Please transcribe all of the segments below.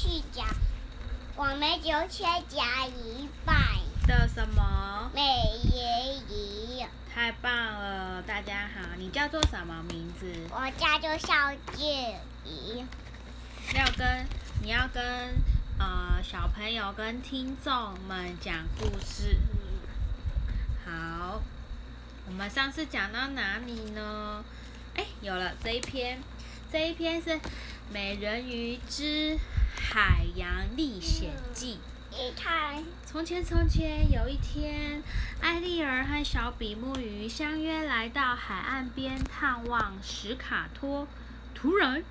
续讲，我们就先讲一半。的什么？美人鱼，太棒了！大家好，你叫做什么名字？我叫做邵静怡。要跟你要跟呃小朋友跟听众们讲故事。好，我们上次讲到哪里呢？哎，有了这一篇，这一篇是《美人鱼之海洋历险记》。你看，从前，从前有一天，艾丽儿和小比目鱼相约来到海岸边探望史卡托。突然，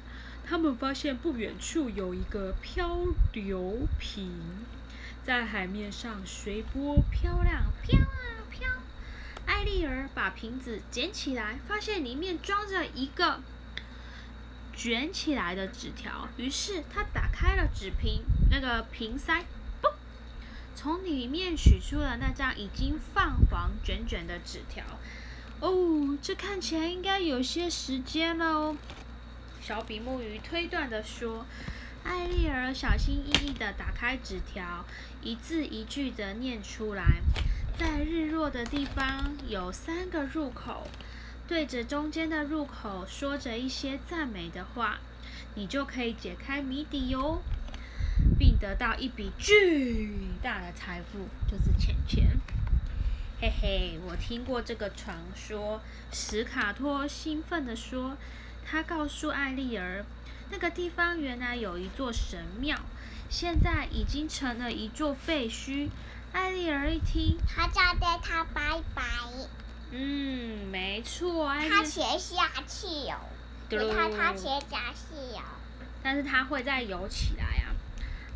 他们发现不远处有一个漂流瓶，在海面上随波漂亮，飘啊飘。艾丽儿把瓶子捡起来，发现里面装着一个卷起来的纸条。于是，他打开了纸瓶，那个瓶塞。嘣从里面取出了那张已经泛黄、卷卷的纸条。哦，这看起来应该有些时间了哦。小比目鱼推断的说。艾丽儿小心翼翼的打开纸条，一字一句的念出来。在日落的地方有三个入口，对着中间的入口说着一些赞美的话，你就可以解开谜底哟。并得到一笔巨大的财富，就是钱钱。嘿嘿，我听过这个传说。史卡托兴奋地说：“他告诉艾丽儿，那个地方原来有一座神庙，现在已经成了一座废墟。”艾丽儿一听，他叫对他拜拜。嗯，没错。他潜下去哦，你看他潜下去哦。但是他会再游起来啊。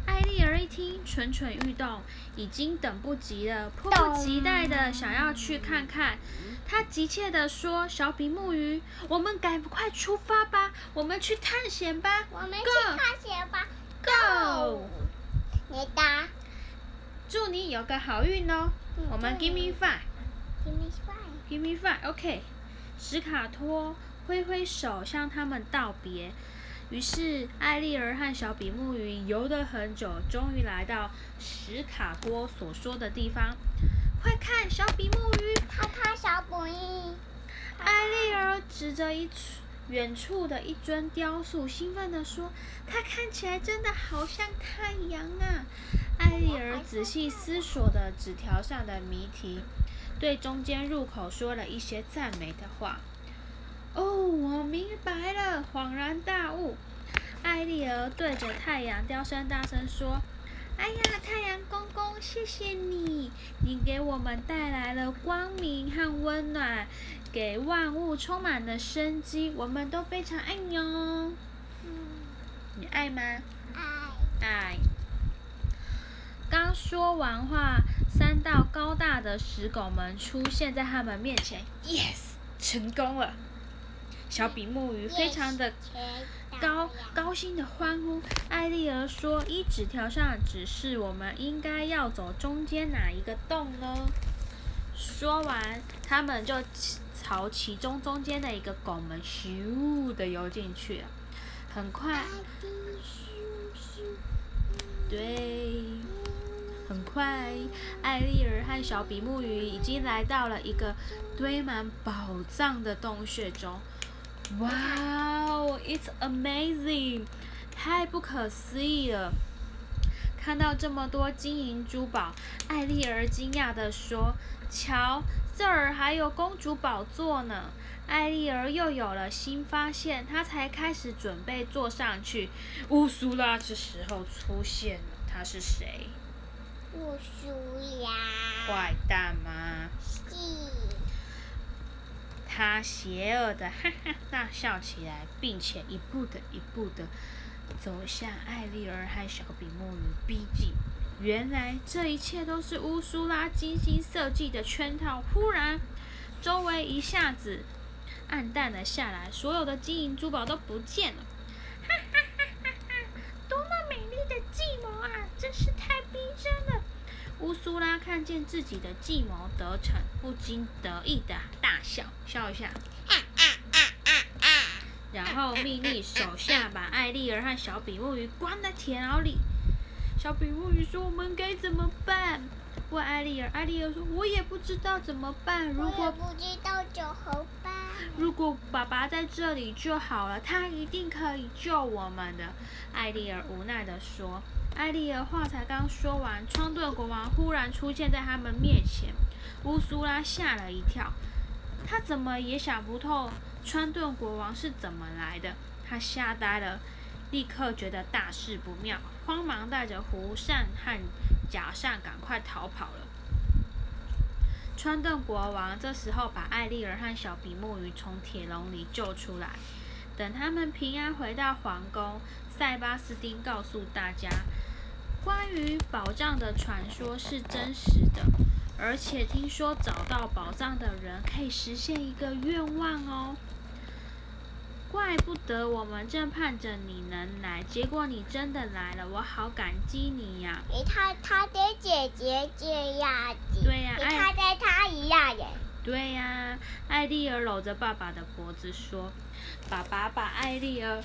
艾丽儿一听，蠢蠢欲动，已经等不及了，迫不及待的想要去看看。她急切的说：“小比目鱼，我们赶快出发吧，我们去探险吧。”“我们去探险吧，Go！” 你答。祝你有个好运哦。我们 Give me five，Give me five，Give me five，OK。史卡托挥挥手向他们道别。于是，艾丽儿和小比目鱼游了很久，终于来到史卡托所说的地方。快看，小比目鱼！看看小比目艾丽儿指着一远处的一尊雕塑，兴奋地说：“它看起来真的好像太阳啊！”艾丽儿仔细思索着纸条上的谜题，对中间入口说了一些赞美的话。哦，我明白了，恍然大悟。艾丽儿对着太阳雕声大声说：“哎呀，太阳公公，谢谢你！你给我们带来了光明和温暖，给万物充满了生机，我们都非常爱你哦。”嗯，你爱吗？爱。爱。刚说完话，三道高大的石拱门出现在他们面前。Yes，成功了。小比目鱼非常的高高兴的欢呼。艾丽儿说：“一纸条上指示，我们应该要走中间哪一个洞呢？”说完，他们就朝其中中间的一个拱门咻的游进去了。很快，对，很快，艾丽儿和小比目鱼已经来到了一个堆满宝藏的洞穴中。Wow, it's amazing！太不可思议了！看到这么多金银珠宝，艾丽儿惊讶地说：“瞧，这儿还有公主宝座呢！”艾丽儿又有了新发现，她才开始准备坐上去。乌苏拉这时候出现了，她是谁？乌苏呀。坏蛋吗？是。他邪恶的哈哈大笑起来，并且一步的一步的走向艾丽儿和小比目鱼逼近。原来这一切都是乌苏拉精心设计的圈套。忽然，周围一下子暗淡了下来，所有的金银珠宝都不见了。哈哈哈哈哈！多么美丽的计谋啊！真是太逼真了。乌苏拉看见自己的计谋得逞，不禁得意的大笑，笑一下，然后命令手下把艾丽儿和小比目鱼关在铁牢里。小比目鱼说：“我们该怎么办？”问艾丽儿，艾丽儿说：“我也不知道怎么办。如果不知道就好。如果爸爸在这里就好了，他一定可以救我们的。”艾丽儿无奈地说。艾丽儿话才刚说完，川顿国王忽然出现在他们面前。乌苏拉吓了一跳，他怎么也想不透川顿国王是怎么来的。他吓呆了，立刻觉得大事不妙，慌忙带着胡扇和假扇赶快逃跑了。川顿国王这时候把艾丽儿和小比目鱼从铁笼里救出来。等他们平安回到皇宫，塞巴斯丁告诉大家，关于宝藏的传说是真实的，而且听说找到宝藏的人可以实现一个愿望哦。怪不得我们正盼着你能来，结果你真的来了，我好感激你呀！他他的姐姐这样子，对呀，他跟他一样耶。对呀，艾丽儿搂着爸爸的脖子说：“爸爸把艾丽儿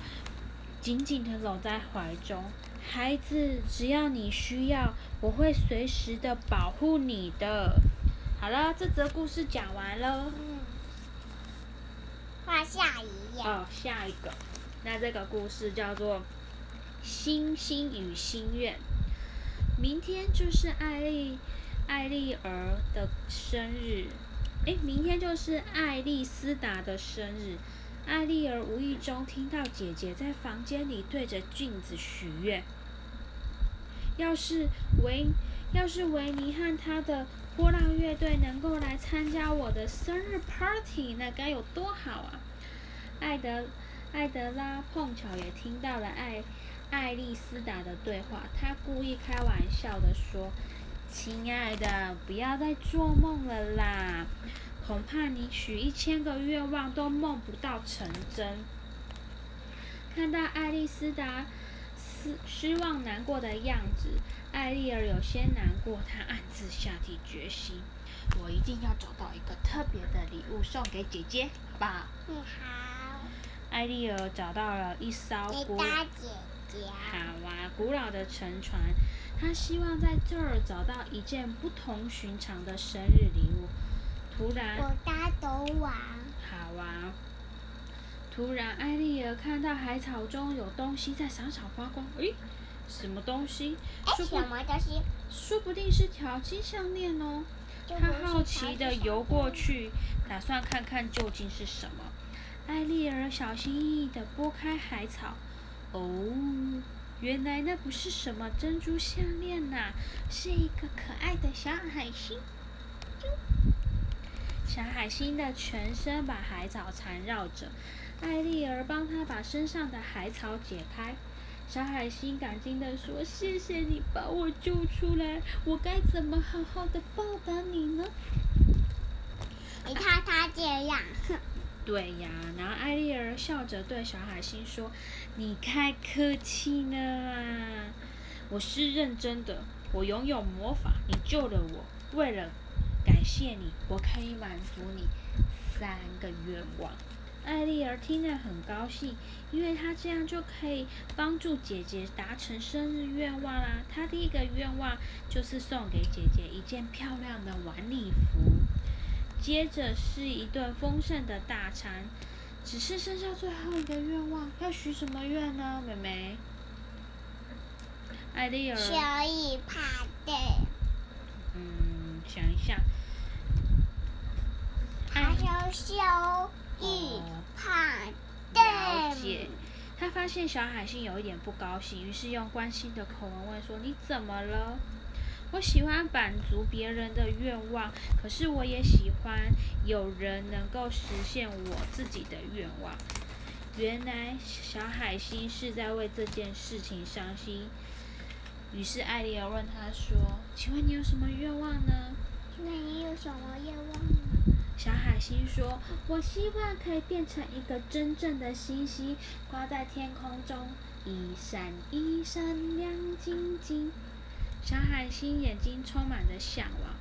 紧紧地搂在怀中，孩子，只要你需要，我会随时的保护你的。”好了，这则故事讲完了。嗯。画下一页。哦，下一个。那这个故事叫做《星星与心愿》。明天就是艾丽艾丽儿的生日。哎，明天就是爱丽丝达的生日。艾丽儿无意中听到姐姐在房间里对着镜子许愿：要是维，要是维尼和他的波浪乐队能够来参加我的生日 party，那该有多好啊！艾德艾德拉碰巧也听到了爱爱丽丝达的对话，他故意开玩笑的说。亲爱的，不要再做梦了啦！恐怕你许一千个愿望都梦不到成真。看到爱丽丝达失失望难过的样子，艾丽儿有些难过。她暗自下定决心：我一定要找到一个特别的礼物送给姐姐，好不好？嗯，好。艾丽儿找到了一艘古好啊，古老的沉船。她希望在这儿找到一件不同寻常的生日礼物。突然，我搭斗网。好啊。突然，艾丽儿看到海草中有东西在闪闪发光。诶，什么东西？什么东西？说不定是条金项链哦。她好奇地游过去，打算看看究竟是什么。艾丽儿小心翼翼地拨开海草。哦。原来那不是什么珍珠项链呐，是一个可爱的小海星。小海星的全身把海草缠绕着，艾丽儿帮他把身上的海草解开。小海星感激地说：“谢谢你把我救出来，我该怎么好好的报答你呢？”你看他这样，哼。对呀，然后艾丽儿笑着对小海星说：“你太客气了啊，我是认真的。我拥有魔法，你救了我。为了感谢你，我可以满足你三个愿望。”艾丽儿听了很高兴，因为她这样就可以帮助姐姐达成生日愿望啦。她第一个愿望就是送给姐姐一件漂亮的晚礼服。接着是一顿丰盛的大餐，只是剩下最后一个愿望，要许什么愿呢，妹妹？艾丽儿。修一帕的。嗯，想一下。还要修一帕的。了解。他发现小海星有一点不高兴，于是用关心的口吻问说：“你怎么了？”我喜欢满足别人的愿望，可是我也喜欢有人能够实现我自己的愿望。原来小海星是在为这件事情伤心。于是艾丽儿问他说：“请问你有什么愿望呢？”“那你有什么愿望呢？”小海星说：“我希望可以变成一个真正的星星，挂在天空中，一闪一闪亮晶晶。”小海星眼睛充满着向往，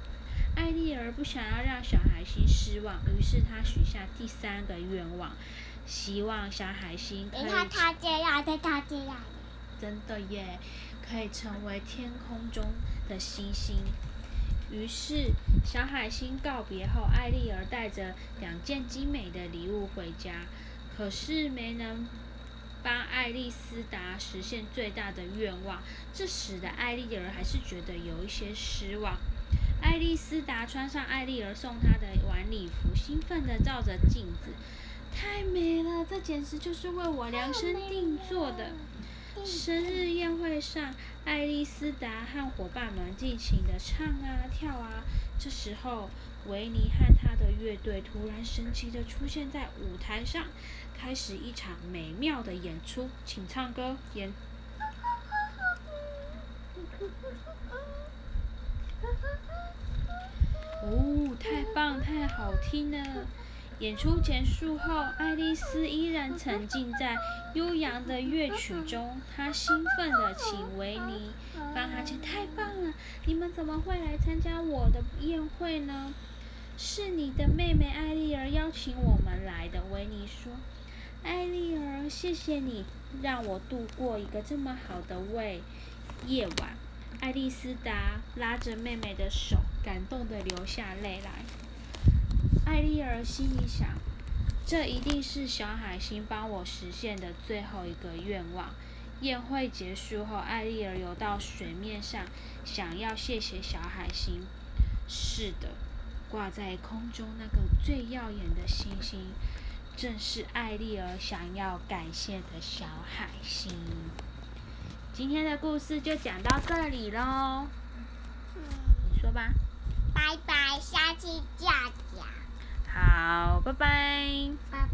艾丽儿不想要让小海星失望，于是她许下第三个愿望，希望小海星可以你看他这样，对他这样。真的耶，可以成为天空中的星星。于是，小海星告别后，艾丽儿带着两件精美的礼物回家，可是没能帮爱丽丝达实现最大的愿望，这使得艾丽儿还是觉得有一些失望。爱丽丝达穿上艾丽儿送她的晚礼服，兴奋地照着镜子，太美了，这简直就是为我量身定做的。生日宴会上，爱丽丝达和伙伴们尽情地唱啊跳啊。这时候，维尼和他的乐队突然神奇地出现在舞台上，开始一场美妙的演出。请唱歌演。哦，太棒，太好听了！演出结束后，爱丽丝依然沉浸在悠扬的乐曲中。她兴奋地请维尼帮她唱。太棒了！你们怎么会来参加我的宴会呢？是你的妹妹艾丽儿邀请我们来的。维尼说：“艾丽儿，谢谢你让我度过一个这么好的夜夜晚。”爱丽丝达拉着妹妹的手，感动地流下泪来。艾丽儿心里想：这一定是小海星帮我实现的最后一个愿望。宴会结束后，艾丽儿游到水面上，想要谢谢小海星。是的，挂在空中那个最耀眼的星星，正是艾丽儿想要感谢的小海星。今天的故事就讲到这里喽。你说吧。拜拜，下期再讲。好，拜拜。拜拜。